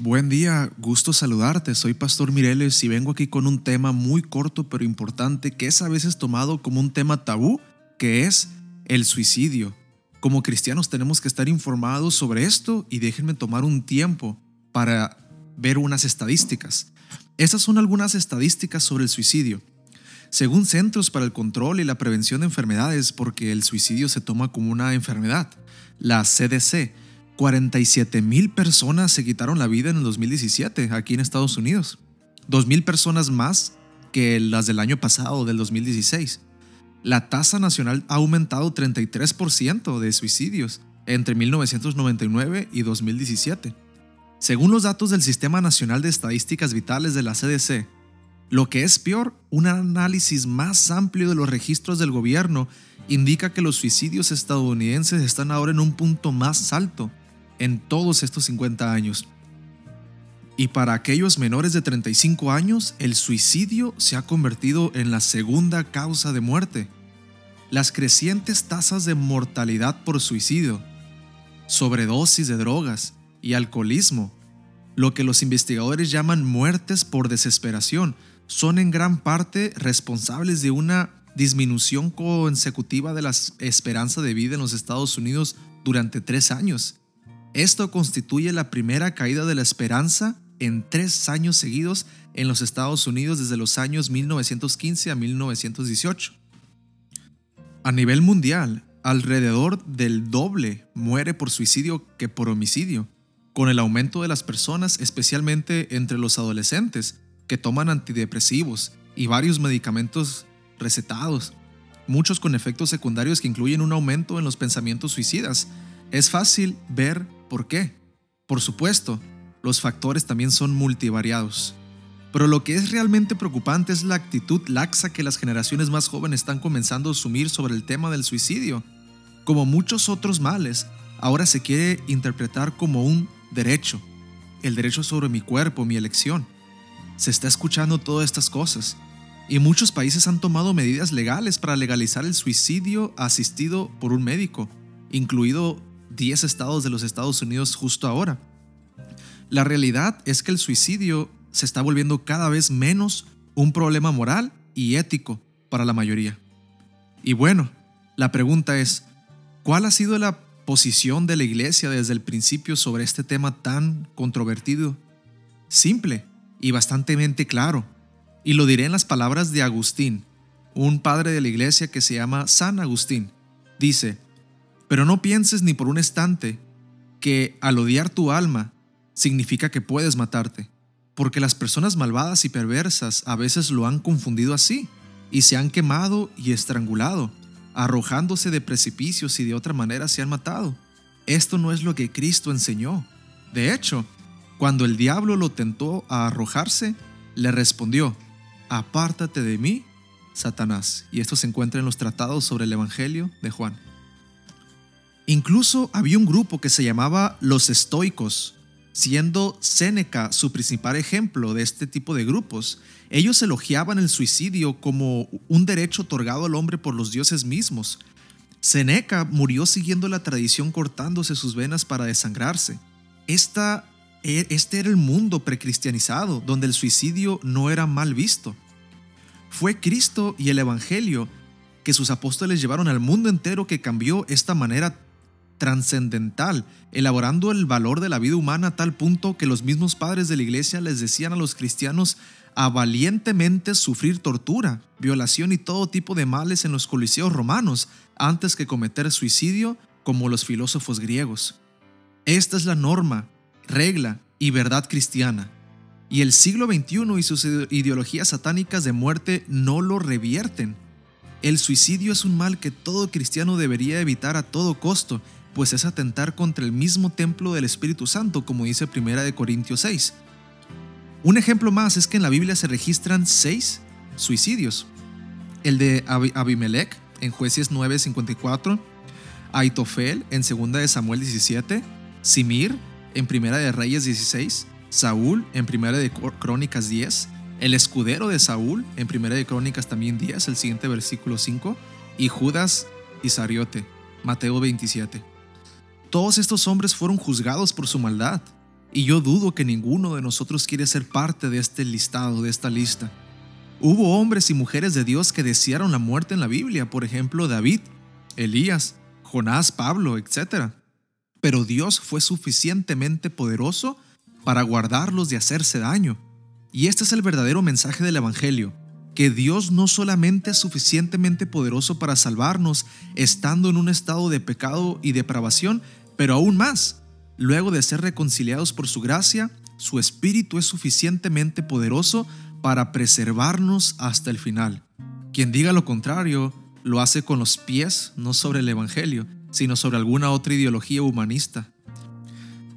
Buen día, gusto saludarte. Soy Pastor Mireles y vengo aquí con un tema muy corto pero importante que es a veces tomado como un tema tabú, que es el suicidio. Como cristianos tenemos que estar informados sobre esto y déjenme tomar un tiempo para ver unas estadísticas. Estas son algunas estadísticas sobre el suicidio. Según Centros para el Control y la Prevención de Enfermedades, porque el suicidio se toma como una enfermedad, la CDC, 47 mil personas se quitaron la vida en el 2017 aquí en Estados Unidos. 2 mil personas más que las del año pasado, del 2016. La tasa nacional ha aumentado 33% de suicidios entre 1999 y 2017. Según los datos del Sistema Nacional de Estadísticas Vitales de la CDC, lo que es peor, un análisis más amplio de los registros del gobierno indica que los suicidios estadounidenses están ahora en un punto más alto en todos estos 50 años. Y para aquellos menores de 35 años, el suicidio se ha convertido en la segunda causa de muerte. Las crecientes tasas de mortalidad por suicidio, sobredosis de drogas y alcoholismo, lo que los investigadores llaman muertes por desesperación, son en gran parte responsables de una disminución consecutiva de la esperanza de vida en los Estados Unidos durante tres años. Esto constituye la primera caída de la esperanza en tres años seguidos en los Estados Unidos desde los años 1915 a 1918. A nivel mundial, alrededor del doble muere por suicidio que por homicidio, con el aumento de las personas, especialmente entre los adolescentes, que toman antidepresivos y varios medicamentos recetados, muchos con efectos secundarios que incluyen un aumento en los pensamientos suicidas. Es fácil ver ¿Por qué? Por supuesto, los factores también son multivariados. Pero lo que es realmente preocupante es la actitud laxa que las generaciones más jóvenes están comenzando a asumir sobre el tema del suicidio. Como muchos otros males, ahora se quiere interpretar como un derecho, el derecho sobre mi cuerpo, mi elección. Se está escuchando todas estas cosas, y muchos países han tomado medidas legales para legalizar el suicidio asistido por un médico, incluido 10 estados de los Estados Unidos justo ahora. La realidad es que el suicidio se está volviendo cada vez menos un problema moral y ético para la mayoría. Y bueno, la pregunta es, ¿cuál ha sido la posición de la iglesia desde el principio sobre este tema tan controvertido? Simple y bastante claro. Y lo diré en las palabras de Agustín, un padre de la iglesia que se llama San Agustín. Dice, pero no pienses ni por un instante que al odiar tu alma significa que puedes matarte, porque las personas malvadas y perversas a veces lo han confundido así y se han quemado y estrangulado, arrojándose de precipicios y de otra manera se han matado. Esto no es lo que Cristo enseñó. De hecho, cuando el diablo lo tentó a arrojarse, le respondió, apártate de mí, Satanás. Y esto se encuentra en los tratados sobre el Evangelio de Juan. Incluso había un grupo que se llamaba los estoicos, siendo Séneca su principal ejemplo de este tipo de grupos. Ellos elogiaban el suicidio como un derecho otorgado al hombre por los dioses mismos. Séneca murió siguiendo la tradición cortándose sus venas para desangrarse. Esta, e, este era el mundo precristianizado, donde el suicidio no era mal visto. Fue Cristo y el Evangelio que sus apóstoles llevaron al mundo entero que cambió esta manera trascendental, elaborando el valor de la vida humana a tal punto que los mismos padres de la iglesia les decían a los cristianos a valientemente sufrir tortura, violación y todo tipo de males en los coliseos romanos antes que cometer suicidio como los filósofos griegos. Esta es la norma, regla y verdad cristiana. Y el siglo XXI y sus ideologías satánicas de muerte no lo revierten. El suicidio es un mal que todo cristiano debería evitar a todo costo pues es atentar contra el mismo templo del Espíritu Santo, como dice 1 de Corintios 6. Un ejemplo más es que en la Biblia se registran seis suicidios. El de Abimelech en Jueces 9:54, Aitofel en 2 de Samuel 17, Simir en 1 de Reyes 16, Saúl en 1 de Crónicas 10, el escudero de Saúl en 1 de Crónicas también 10, el siguiente versículo 5, y Judas Isariote, Mateo 27. Todos estos hombres fueron juzgados por su maldad, y yo dudo que ninguno de nosotros quiere ser parte de este listado, de esta lista. Hubo hombres y mujeres de Dios que desearon la muerte en la Biblia, por ejemplo David, Elías, Jonás, Pablo, etc. Pero Dios fue suficientemente poderoso para guardarlos de hacerse daño. Y este es el verdadero mensaje del Evangelio, que Dios no solamente es suficientemente poderoso para salvarnos estando en un estado de pecado y depravación, pero aún más, luego de ser reconciliados por su gracia, su Espíritu es suficientemente poderoso para preservarnos hasta el final. Quien diga lo contrario, lo hace con los pies, no sobre el Evangelio, sino sobre alguna otra ideología humanista.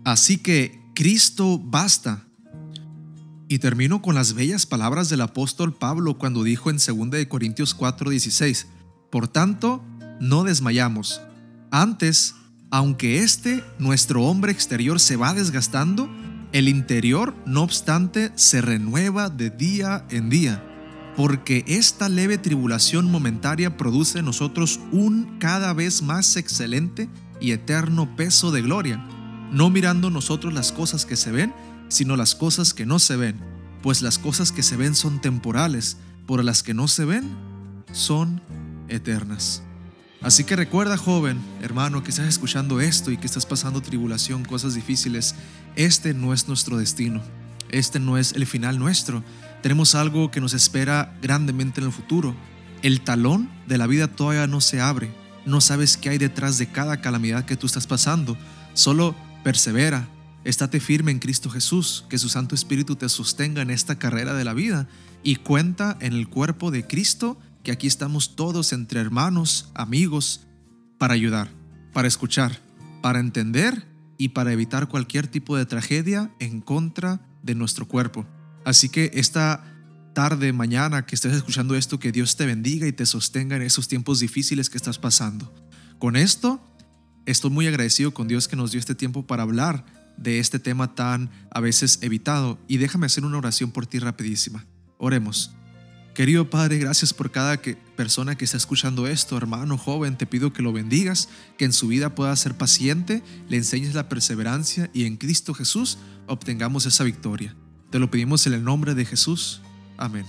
Así que Cristo basta. Y termino con las bellas palabras del apóstol Pablo cuando dijo en 2 Corintios 4:16, Por tanto, no desmayamos. Antes, aunque este, nuestro hombre exterior, se va desgastando, el interior, no obstante, se renueva de día en día, porque esta leve tribulación momentaria produce en nosotros un cada vez más excelente y eterno peso de gloria, no mirando nosotros las cosas que se ven, sino las cosas que no se ven, pues las cosas que se ven son temporales, por las que no se ven son eternas. Así que recuerda, joven, hermano, que estás escuchando esto y que estás pasando tribulación, cosas difíciles, este no es nuestro destino, este no es el final nuestro. Tenemos algo que nos espera grandemente en el futuro. El talón de la vida todavía no se abre. No sabes qué hay detrás de cada calamidad que tú estás pasando. Solo persevera, estate firme en Cristo Jesús, que su Santo Espíritu te sostenga en esta carrera de la vida y cuenta en el cuerpo de Cristo que aquí estamos todos entre hermanos, amigos, para ayudar, para escuchar, para entender y para evitar cualquier tipo de tragedia en contra de nuestro cuerpo. Así que esta tarde, mañana que estés escuchando esto, que Dios te bendiga y te sostenga en esos tiempos difíciles que estás pasando. Con esto, estoy muy agradecido con Dios que nos dio este tiempo para hablar de este tema tan a veces evitado y déjame hacer una oración por ti rapidísima. Oremos. Querido Padre, gracias por cada persona que está escuchando esto, hermano, joven, te pido que lo bendigas, que en su vida pueda ser paciente, le enseñes la perseverancia y en Cristo Jesús obtengamos esa victoria. Te lo pedimos en el nombre de Jesús. Amén.